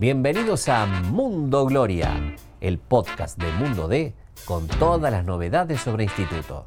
Bienvenidos a Mundo Gloria, el podcast de Mundo D con todas las novedades sobre instituto.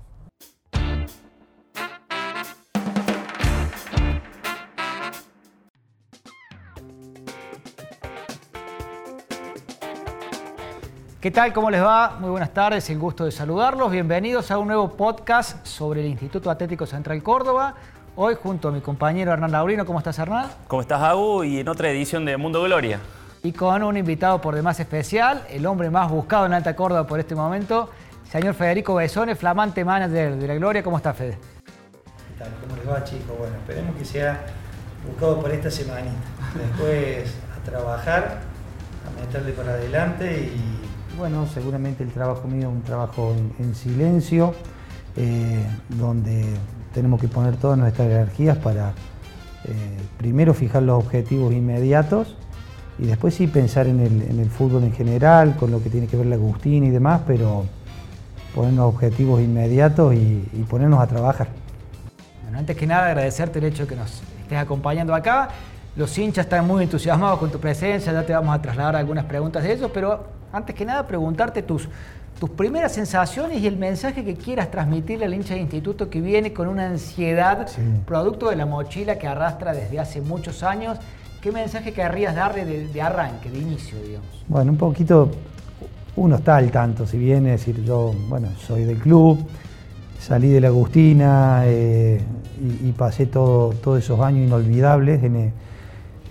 ¿Qué tal? ¿Cómo les va? Muy buenas tardes, el gusto de saludarlos. Bienvenidos a un nuevo podcast sobre el Instituto Atlético Central Córdoba. Hoy junto a mi compañero Hernán Laurino. ¿Cómo estás, Hernán? ¿Cómo estás, Agu? Y en otra edición de Mundo Gloria. Y con un invitado por demás especial, el hombre más buscado en Alta Córdoba por este momento, señor Federico Besone, flamante manager de la Gloria. ¿Cómo está, Fede? ¿Qué tal? ¿Cómo les va, chicos? Bueno, esperemos que sea buscado por esta semanita. Después a trabajar, a meterle para adelante y bueno, seguramente el trabajo mío es un trabajo en, silencio, eh, donde tenemos que poner todas nuestras energías para eh, primero fijar los objetivos inmediatos y después sí pensar en el, fútbol en general, con lo que tiene que ver la Agustín y demás, pero ponernos objetivos inmediatos y, y ponernos a trabajar. Bueno, antes que nada agradecerte el hecho de que nos estés acompañando acá. Los hinchas están muy entusiasmados con tu presencia, ya te vamos a trasladar algunas preguntas de ellos, pero antes que nada preguntarte tus, tus primeras sensaciones y el mensaje que quieras transmitirle al hincha de instituto que viene con una ansiedad producto de la mochila que arrastra desde hace muchos años. ¿Qué mensaje querrías darle de, arranque, de inicio, digamos? Bueno, un poquito, uno está al tanto, si bien es decir, yo, bueno, soy del club, salí de la Agustina eh, y, pasé todo, todos esos años inolvidables en,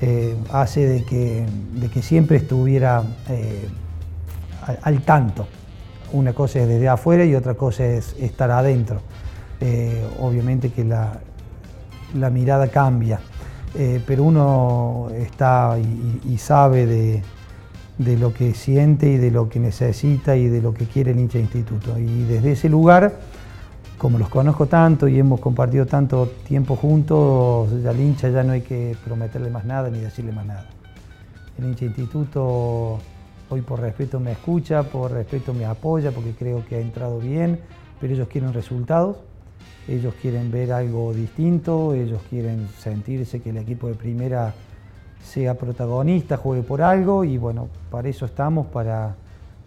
eh, hace de que, de que, siempre estuviera eh, al, tanto. Una cosa es desde afuera y otra cosa es estar adentro. Eh, obviamente que la, la, mirada cambia, pero uno está y, sabe de, de, lo que siente y de lo que necesita y de lo que quiere el hincha instituto. Y desde ese lugar como los conozco tanto y hemos compartido tanto tiempo juntos, al hincha ya no hay que prometerle más nada ni decirle más nada. El hincha instituto hoy por respeto me escucha, por respeto me apoya porque creo que ha entrado bien, pero ellos quieren resultados, ellos quieren ver algo distinto, ellos quieren sentirse que el equipo de primera sea protagonista, juegue por algo y bueno, para eso estamos, para,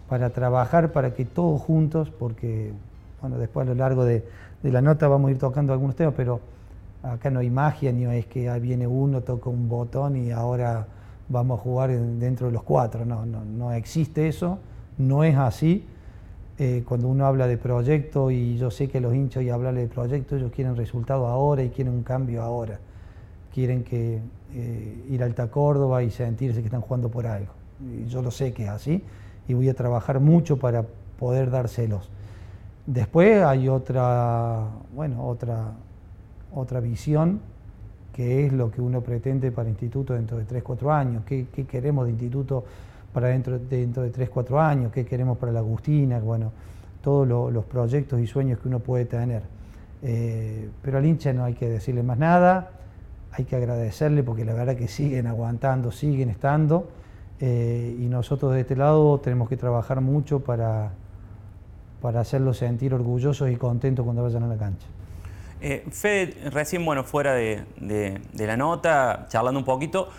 para trabajar, para que todos juntos, porque bueno, después a lo largo de, la nota vamos a ir tocando algunos temas, pero acá no hay magia, ni es que viene uno, toca un botón y ahora vamos a jugar dentro de los cuatro. No, no, existe eso, no es así. Eh, cuando uno habla de proyecto, y yo sé que los hinchas y hablarle de proyecto, ellos quieren resultado ahora y quieren un cambio ahora. Quieren eh, ir a Alta Córdoba y sentirse que están jugando por algo. Yo lo sé que es así y voy a trabajar mucho para poder dárselos. Después hay otra, bueno, otra, otra visión que es lo que uno pretende para el instituto dentro de 3, 4 años, qué, queremos de instituto para dentro, dentro de 3, 4 años, qué queremos para la Agustina, bueno, todos los proyectos y sueños que uno puede tener. Eh, pero al hincha no hay que decirle más nada, hay que agradecerle porque la verdad que siguen aguantando, siguen estando, eh, y nosotros de este lado tenemos que trabajar mucho para para hacerlos sentir orgullosos y contentos cuando vayan a la cancha. Eh, Fede, recién, bueno, fuera de, la nota, charlando un poquito,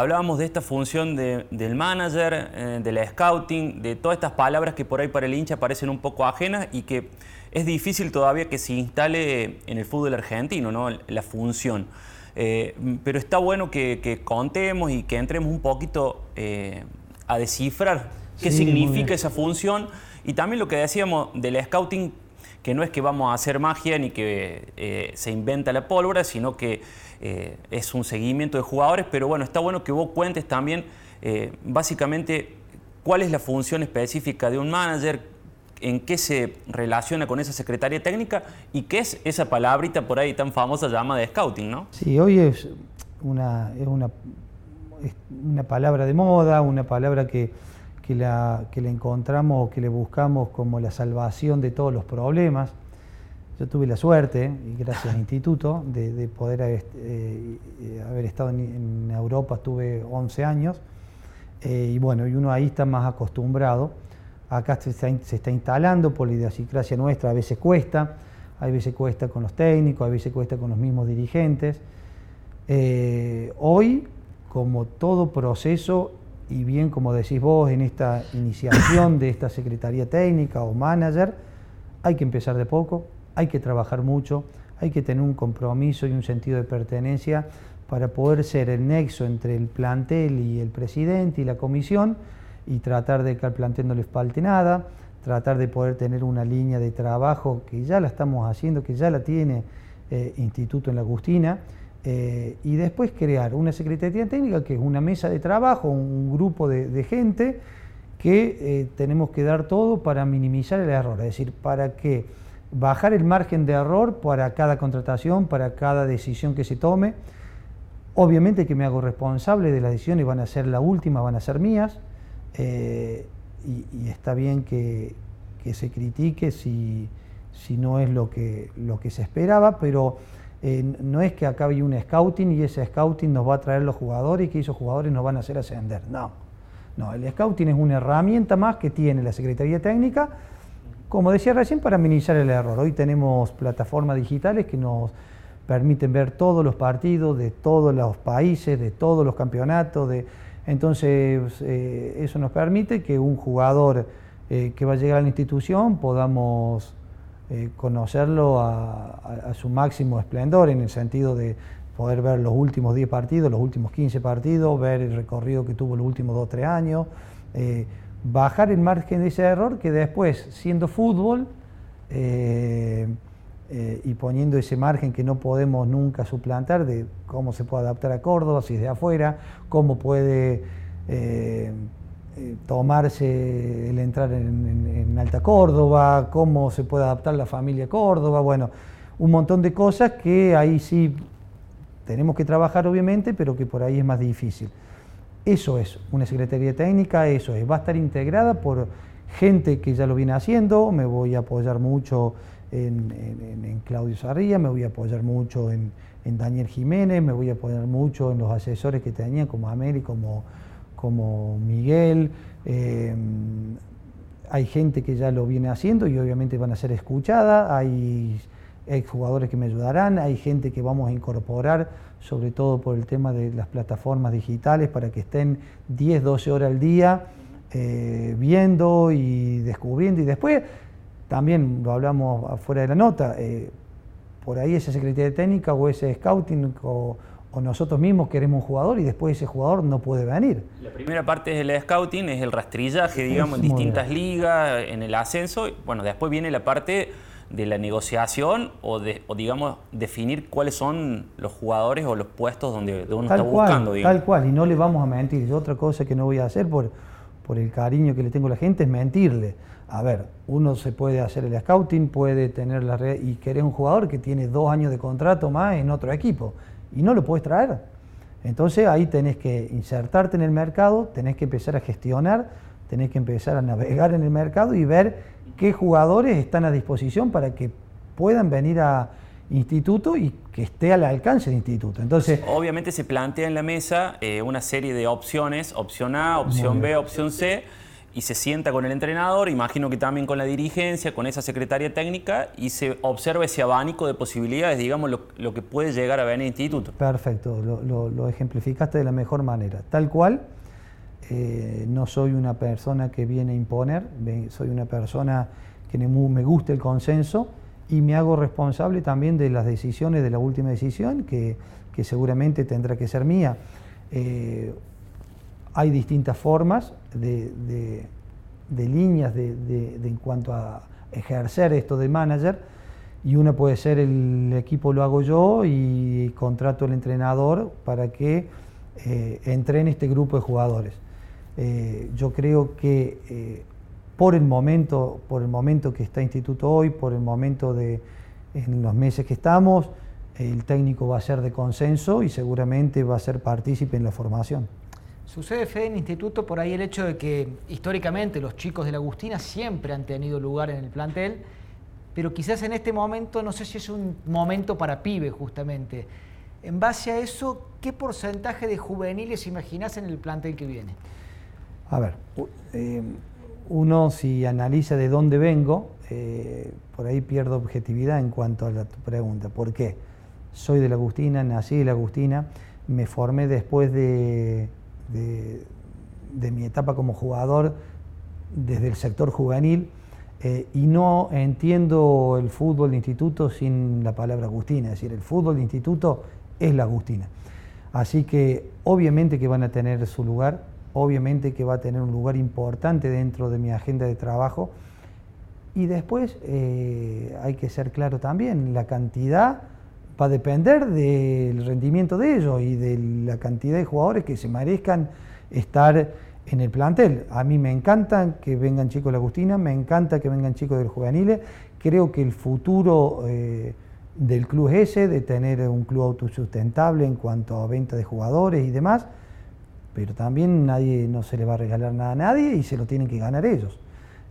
hablábamos de esta función del manager, eh, de la scouting, de todas estas palabras que por ahí para el hincha parecen un poco ajenas y que es difícil todavía que se instale en el fútbol argentino, ¿no? La función. Eh, pero está bueno que, contemos y que entremos un poquito eh, a descifrar qué significa esa función y también lo que decíamos del scouting, que no es que vamos a hacer magia ni que eh, se inventa la pólvora, sino que eh, es un seguimiento de jugadores, pero bueno, está bueno que vos cuentes también eh, básicamente cuál es la función específica de un manager, en qué se relaciona con esa secretaria técnica y qué es esa palabrita por ahí tan famosa llamada de scouting, ¿no? Sí, hoy es una, es una, una palabra de moda, una palabra que que la, que encontramos que le buscamos como la salvación de todos los problemas. Yo tuve la suerte, y gracias al instituto, de, poder haber, eh, haber estado en, Europa, estuve 11 años, eh, y bueno, y uno ahí está más acostumbrado. Acá se está, se está instalando por la idiosincrasia nuestra, a veces cuesta, a veces cuesta con los técnicos, a veces cuesta con los mismos dirigentes. Eh, hoy, como todo proceso, y bien como decís vos en esta iniciación de esta Secretaría Técnica o Manager, hay que empezar de poco, hay que trabajar mucho, hay que tener un compromiso y un sentido de pertenencia para poder ser el nexo entre el plantel y el presidente y la comisión y tratar de que al plantel no les falte nada, tratar de poder tener una línea de trabajo que ya la estamos haciendo, que ya la tiene eh, Instituto en la Agustina, eh, y después crear una Secretaría Técnica que es una mesa de trabajo, un grupo de, gente que eh, tenemos que dar todo para minimizar el error, es decir, para que bajar el margen de error para cada contratación, para cada decisión que se tome. Obviamente que me hago responsable de las decisiones, van a ser la última, van a ser mías, eh, y, está bien que, se critique si, si, no es lo que, lo que se esperaba, pero eh, no es que acabe un scouting y ese scouting nos va a traer los jugadores y que esos jugadores nos van a hacer ascender. No, no, el scouting es una herramienta más que tiene la Secretaría Técnica, como decía recién, para minimizar el error. Hoy tenemos plataformas digitales que nos permiten ver todos los partidos de todos los países, de todos los campeonatos. Entonces, eh, eso nos permite que un jugador eh, que va a llegar a la institución podamos eh, conocerlo a, su máximo esplendor, en el sentido de poder ver los últimos 10 partidos, los últimos 15 partidos, ver el recorrido que tuvo los últimos 2 o 3 años, bajar el margen de ese error que después, siendo fútbol eh, y poniendo ese margen que no podemos nunca suplantar de cómo se puede adaptar a Córdoba, si es de afuera, cómo puede eh, tomarse el entrar en, Alta Córdoba, cómo se puede adaptar la familia a Córdoba, bueno, un montón de cosas que ahí sí tenemos que trabajar obviamente, pero que por ahí es más difícil. Eso es una Secretaría Técnica, eso es, va a estar integrada por gente que ya lo viene haciendo, me voy a apoyar mucho en, Claudio Sarría, me voy a apoyar mucho en, Daniel Jiménez, me voy a apoyar mucho en los asesores que tenían como América, como como Miguel, eh, hay gente que ya lo viene haciendo y obviamente van a ser escuchadas, exjugadores que me ayudarán, hay gente que vamos a incorporar, sobre todo por el tema de las plataformas digitales, para que estén 10, 12 horas al día eh, viendo y descubriendo y después, también lo hablamos afuera de la nota, eh, por ahí esa Secretaría Técnica o ese Scouting o, o nosotros mismos queremos un jugador y después ese jugador no puede venir. La primera parte es el scouting, es el rastrillaje, digamos, en distintas ligas, en el ascenso. Bueno, después viene la parte de la negociación o, de, digamos, definir cuáles son los jugadores o los puestos donde, uno está buscando. Tal cual, y no le vamos a mentir. Yo otra cosa que no voy a hacer por, por el cariño que le tengo a la gente es mentirle. A ver, uno se puede hacer el scouting, puede tener la red y querer un jugador que tiene dos años de contrato más en otro equipo y no lo puedes traer. Entonces ahí tenés que insertarte en el mercado, tenés que empezar a gestionar, tenés que empezar a navegar en el mercado y ver qué jugadores están a disposición para que puedan venir a instituto y que esté al alcance de instituto. Entonces, obviamente se plantea en la mesa eh, una serie de opciones, opción A, opción B, opción C y se sienta con el entrenador, imagino que también con la dirigencia, con esa secretaria técnica, y se observa ese abanico de posibilidades, digamos, lo, que puede llegar a ver en el instituto. Perfecto, lo, ejemplificaste de la mejor manera. Tal cual, eh, no soy una persona que viene a imponer, soy una persona que me gusta el consenso y me hago responsable también de las decisiones de la última decisión, que, seguramente tendrá que ser mía. Eh, hay distintas formas de, líneas de, en cuanto a ejercer esto de manager y una puede ser el equipo lo hago yo y contrato al entrenador para que eh, entrene este grupo de jugadores. Eh, yo creo que eh, por, el momento, por el momento que está Instituto hoy, por el momento de en los meses que estamos, el técnico va a ser de consenso y seguramente va a ser partícipe en la formación. Sucede, Fede, en instituto por ahí el hecho de que históricamente los chicos de la Agustina siempre han tenido lugar en el plantel, pero quizás en este momento no sé si es un momento para pibe justamente. En base a eso, ¿qué porcentaje de juveniles imaginás en el plantel que viene? A ver, eh, uno si analiza de dónde vengo, eh, por ahí pierdo objetividad en cuanto a la, tu pregunta. ¿Por qué? Soy de la Agustina, nací de la Agustina, me formé después de de mi etapa como jugador desde el sector juvenil eh, y no entiendo el fútbol instituto sin la palabra Agustina, es decir, el fútbol instituto es la Agustina. Así que obviamente que van a tener su lugar, obviamente que va a tener un lugar importante dentro de mi agenda de trabajo. Y después eh, hay que ser claro también, la cantidad va a depender del rendimiento de ellos y de la cantidad de jugadores que se merezcan estar en el plantel. A mí me encanta que vengan chicos de la Agustina, me encanta que vengan chicos del juveniles. Creo que el futuro eh, del club es ese, de tener un club autosustentable en cuanto a venta de jugadores y demás, pero también nadie no se le va a regalar nada a nadie y se lo tienen que ganar ellos.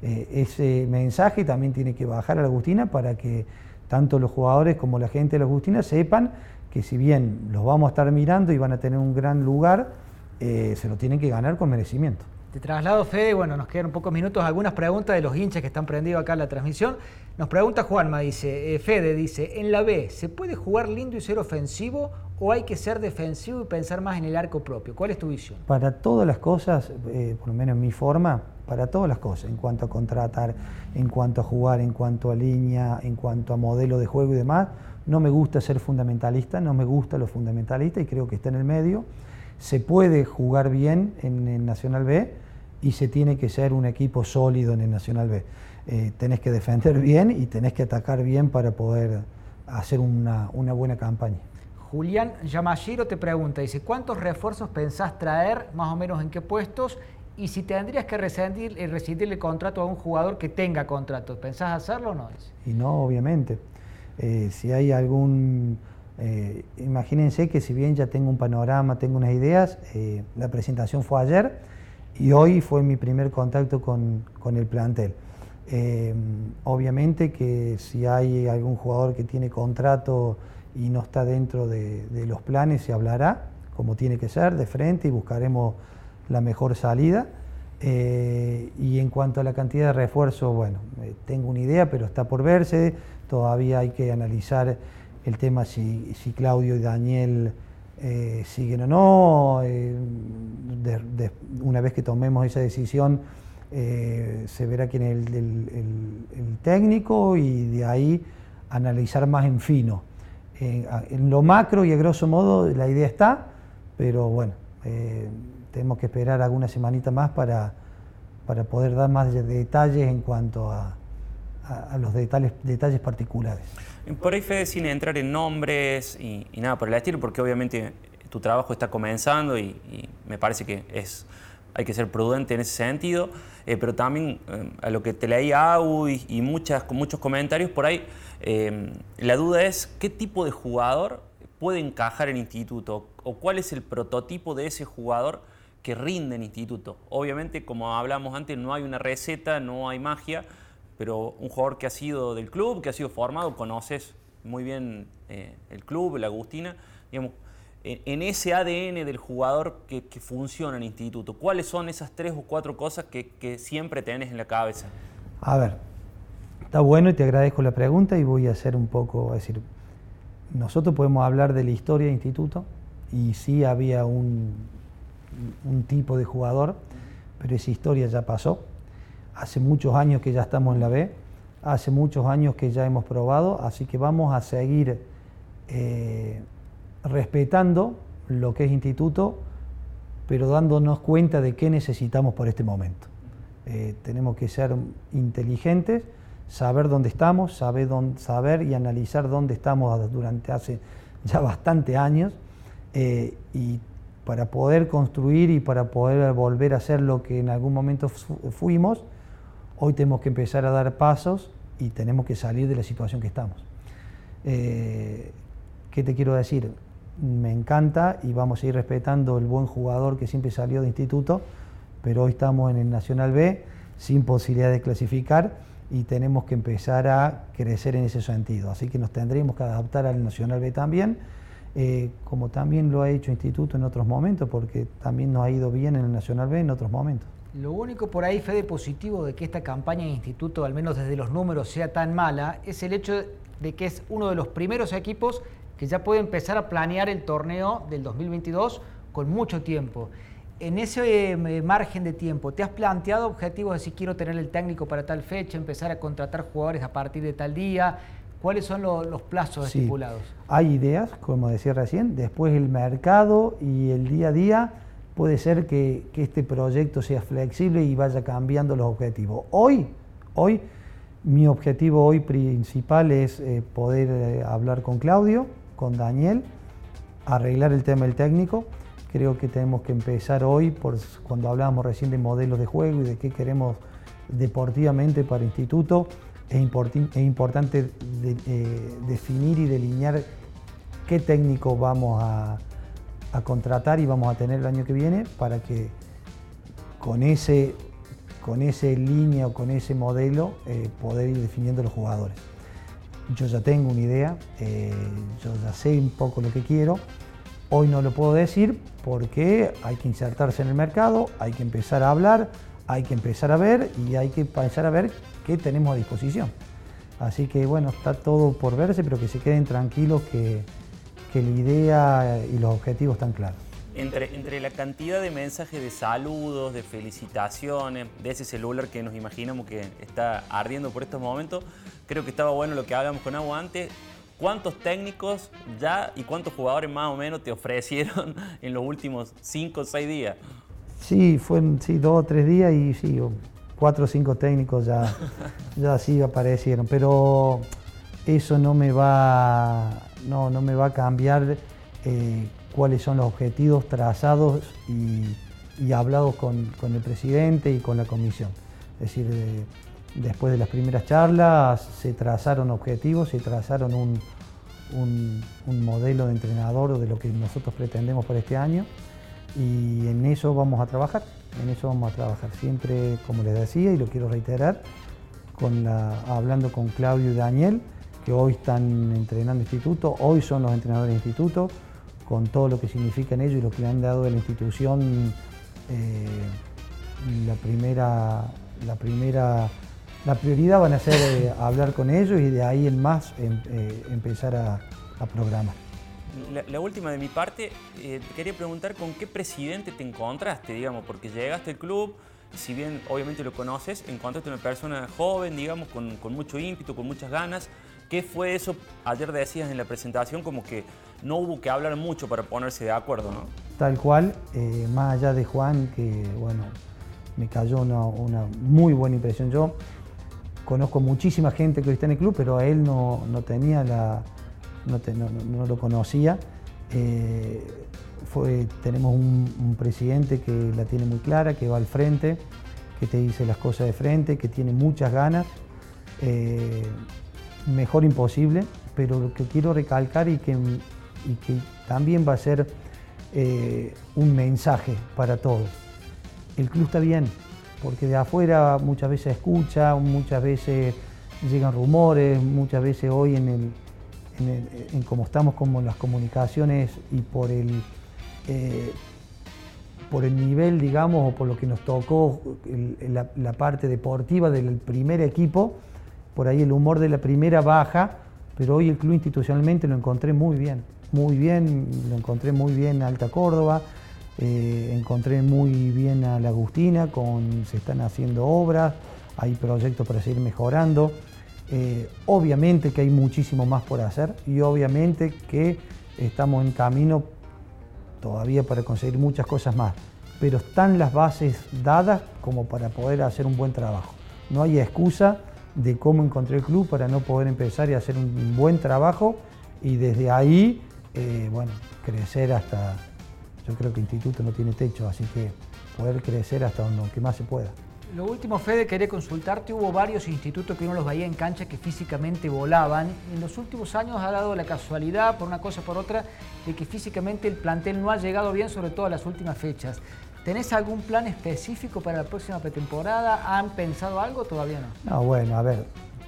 Eh, ese mensaje también tiene que bajar a la Agustina para que tanto los jugadores como la gente de la Agustina sepan que si bien los vamos a estar mirando y van a tener un gran lugar, eh, se lo tienen que ganar con merecimiento. Te traslado, Fede, bueno, nos quedan pocos minutos, algunas preguntas de los hinchas que están prendidos acá en la transmisión. Nos pregunta Juanma, dice, eh, Fede dice, en la B, ¿se puede jugar lindo y ser ofensivo o hay que ser defensivo y pensar más en el arco propio? ¿Cuál es tu visión? Para todas las cosas, eh, por lo menos en mi forma, para todas las cosas, en cuanto a contratar, en cuanto a jugar, en cuanto a línea, en cuanto a modelo de juego y demás, no me gusta ser fundamentalista, no me gusta lo fundamentalista y creo que está en el medio se puede jugar bien en el Nacional B y se tiene que ser un equipo sólido en el Nacional B. Eh, tenés que defender bien y tenés que atacar bien para poder hacer una, buena campaña. Julián Yamashiro te pregunta, dice, ¿cuántos refuerzos pensás traer, más o menos en qué puestos? Y si tendrías que rescindir, eh, el contrato a un jugador que tenga contrato, ¿pensás hacerlo o no? Y no, obviamente. Eh, si hay algún eh, imagínense que si bien ya tengo un panorama, tengo unas ideas, eh, la presentación fue ayer y hoy fue mi primer contacto con, el plantel. Eh, obviamente que si hay algún jugador que tiene contrato y no está dentro de, los planes, se hablará como tiene que ser, de frente y buscaremos la mejor salida. y en cuanto a la cantidad de refuerzos, bueno, tengo una idea, pero está por verse, todavía hay que analizar el tema si, si Claudio y Daniel eh, siguen o no. Eh, una vez que tomemos esa decisión, eh, se verá quién es el, técnico y de ahí analizar más en fino. en lo macro y a grosso modo la idea está, pero bueno, tenemos que esperar alguna semanita más para, para poder dar más detalles en cuanto a, a, los detalles, detalles particulares. Por ahí, Fede, sin entrar en nombres y, nada por el estilo, porque obviamente tu trabajo está comenzando y, me parece que es, hay que ser prudente en ese sentido, eh, pero también eh, a lo que te leí a y, y muchas, muchos comentarios por ahí, eh, la duda es qué tipo de jugador puede encajar en instituto o cuál es el prototipo de ese jugador que rinde en instituto. Obviamente, como hablamos antes, no hay una receta, no hay magia, pero un jugador que ha sido del club, que ha sido formado, conoces muy bien eh, el club, la Agustina, digamos, en, ese ADN del jugador que, funciona en el instituto, ¿cuáles son esas tres o cuatro cosas que, siempre tenés en la cabeza? A ver, está bueno y te agradezco la pregunta y voy a hacer un poco, decir, nosotros podemos hablar de la historia del instituto y sí había un, un tipo de jugador, pero esa historia ya pasó Hace muchos años que ya estamos en la B, hace muchos años que ya hemos probado, así que vamos a seguir eh, respetando lo que es instituto, pero dándonos cuenta de qué necesitamos por este momento. Eh, tenemos que ser inteligentes, saber dónde estamos, saber, y analizar dónde estamos durante hace ya bastantes años eh, y para poder construir y para poder volver a ser lo que en algún momento fuimos, Hoy tenemos que empezar a dar pasos y tenemos que salir de la situación que estamos. Eh, ¿Qué te quiero decir? Me encanta y vamos a ir respetando el buen jugador que siempre salió de instituto, pero hoy estamos en el Nacional B sin posibilidad de clasificar y tenemos que empezar a crecer en ese sentido. Así que nos tendremos que adaptar al Nacional B también, eh, como también lo ha hecho Instituto en otros momentos, porque también nos ha ido bien en el Nacional B en otros momentos. Lo único por ahí, Fede, positivo de que esta campaña de instituto, al menos desde los números, sea tan mala, es el hecho de que es uno de los primeros equipos que ya puede empezar a planear el torneo del 2022 con mucho tiempo. en ese eh, margen de tiempo, ¿te has planteado objetivos de si quiero tener el técnico para tal fecha, empezar a contratar jugadores a partir de tal día? ¿Cuáles son los plazos estipulados? Hay ideas, como decía recién, después el mercado y el día a día puede ser que, este proyecto sea flexible y vaya cambiando los objetivos. Hoy, hoy, mi objetivo hoy principal es eh, poder eh, hablar con Claudio, con Daniel, arreglar el tema del técnico. Creo que tenemos que empezar hoy, cuando hablábamos recién de modelos de juego y de qué queremos deportivamente para el instituto, es, importante eh, definir y delinear qué técnico vamos a, a contratar y vamos a tener el año que viene para que con ese, con ese línea o con ese modelo eh, poder ir definiendo los jugadores. Yo ya tengo una idea, eh, yo ya sé un poco lo que quiero. Hoy no lo puedo decir porque hay que insertarse en el mercado, hay que empezar a hablar, hay que empezar a ver y hay que empezar a ver qué tenemos a disposición. Así que bueno, está todo por verse, pero que se queden tranquilos que, que la idea y los objetivos están claros. Entre, entre la cantidad de mensajes de saludos, de felicitaciones, de ese celular que nos imaginamos que está ardiendo por estos momentos, creo que estaba bueno lo que hablamos con Agua antes. ¿Cuántos técnicos ya y cuántos jugadores más o menos te ofrecieron en los últimos cinco o seis días? Sí, fue sí, dos o tres días y sí, cuatro o cinco técnicos ya, ya sí aparecieron, pero eso no me va no, no me va a cambiar eh, cuáles son los objetivos trazados y, hablados con, el presidente y con la comisión. Es decir, después de las primeras charlas se trazaron objetivos, se trazaron un, modelo de entrenador de lo que nosotros pretendemos para este año y en eso vamos a trabajar, en eso vamos a trabajar siempre, como les decía y lo quiero reiterar, con hablando con Claudio y Daniel, que hoy están entrenando instituto, hoy son los entrenadores de instituto, con todo lo que significan ellos y lo que le han dado a la institución, eh, la primera, la primera, la prioridad van a ser eh, hablar con ellos y de ahí en más em, eh, empezar a, programar. La, última de mi parte, quería preguntar con qué presidente te encontraste, digamos, porque llegaste al club, si bien obviamente lo conoces, encontraste una persona joven, digamos, con, con mucho ímpetu, con muchas ganas, ¿Qué fue eso? Ayer decías en la presentación como que no hubo que hablar mucho para ponerse de acuerdo, ¿no? Tal cual, eh, más allá de Juan, que bueno, me cayó una, muy buena impresión. Yo conozco muchísima gente que está en el club, pero a él no, tenía la. no, lo conocía. Eh, tenemos un, presidente que la tiene muy clara, que va al frente, que te dice las cosas de frente, que tiene muchas ganas. Eh, mejor imposible, pero lo que quiero recalcar y que, también va a ser eh, un mensaje para todos. El club está bien, porque de afuera muchas veces escucha, muchas veces llegan rumores, muchas veces hoy en, el, en, cómo estamos como las comunicaciones y por el, eh, por el nivel, digamos, o por lo que nos tocó la parte deportiva del primer equipo, por ahí el humor de la primera baja, pero hoy el club institucionalmente lo encontré muy bien, muy bien, lo encontré muy bien a Alta Córdoba, eh, encontré muy bien a La Agustina, con, se están haciendo obras, hay proyectos para seguir mejorando. Eh, obviamente que hay muchísimo más por hacer y obviamente que estamos en camino todavía para conseguir muchas cosas más, pero están las bases dadas como para poder hacer un buen trabajo. No hay excusa de cómo encontré el club para no poder empezar y hacer un buen trabajo y desde ahí, eh, bueno, crecer hasta, yo creo que el instituto no tiene techo, así que poder crecer hasta donde más se pueda. Lo último, Fede, quería consultarte, hubo varios institutos que uno los veía en cancha que físicamente volaban. En los últimos años ha dado la casualidad, por una cosa por otra, de que físicamente el plantel no ha llegado bien, sobre todo a las últimas fechas. ¿Tenés algún plan específico para la próxima pretemporada? ¿Han pensado algo? Todavía no. No, bueno, a ver,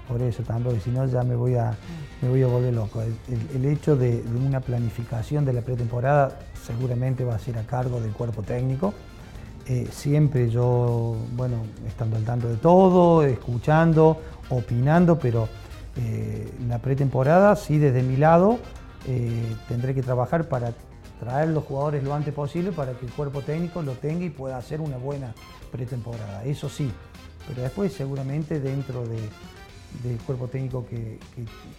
por eso tampoco, si no ya me voy a, me voy a volver loco. El, hecho de, una planificación de la pretemporada seguramente va a ser a cargo del cuerpo técnico. Eh, siempre yo, bueno, estando al tanto de todo, escuchando, opinando, pero eh, la pretemporada, sí, desde mi lado, eh, tendré que trabajar para traer los jugadores lo antes posible para que el cuerpo técnico lo tenga y pueda hacer una buena pretemporada. Eso sí, pero después seguramente dentro del cuerpo técnico que,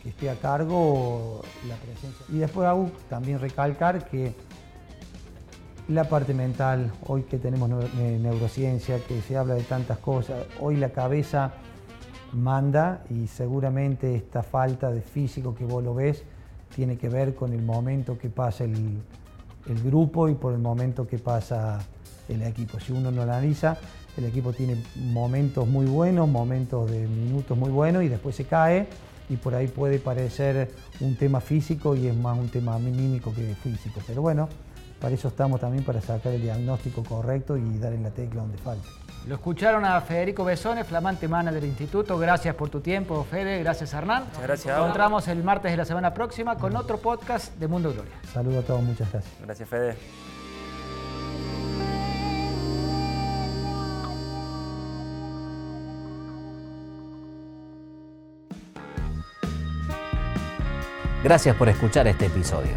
esté a cargo la presencia. Y después hago también recalcar que la parte mental, hoy que tenemos neurociencia, que se habla de tantas cosas, hoy la cabeza manda y seguramente esta falta de físico que vos lo ves tiene que ver con el momento que pasa el, el grupo y por el momento que pasa el equipo. Si uno lo analiza, el equipo tiene momentos muy buenos, momentos de minutos muy buenos y después se cae y por ahí puede parecer un tema físico y es más un tema mímico que físico. Pero bueno, para eso estamos también para sacar el diagnóstico correcto y dar en la tecla donde falta. Lo escucharon a Federico Besone, flamante manager del instituto. Gracias por tu tiempo, Fede. Gracias, Hernán. Muchas gracias. Nos encontramos el martes de la semana próxima con otro podcast de Mundo Gloria. Saludos a todos, muchas gracias. Gracias, Fede. Gracias por escuchar este episodio.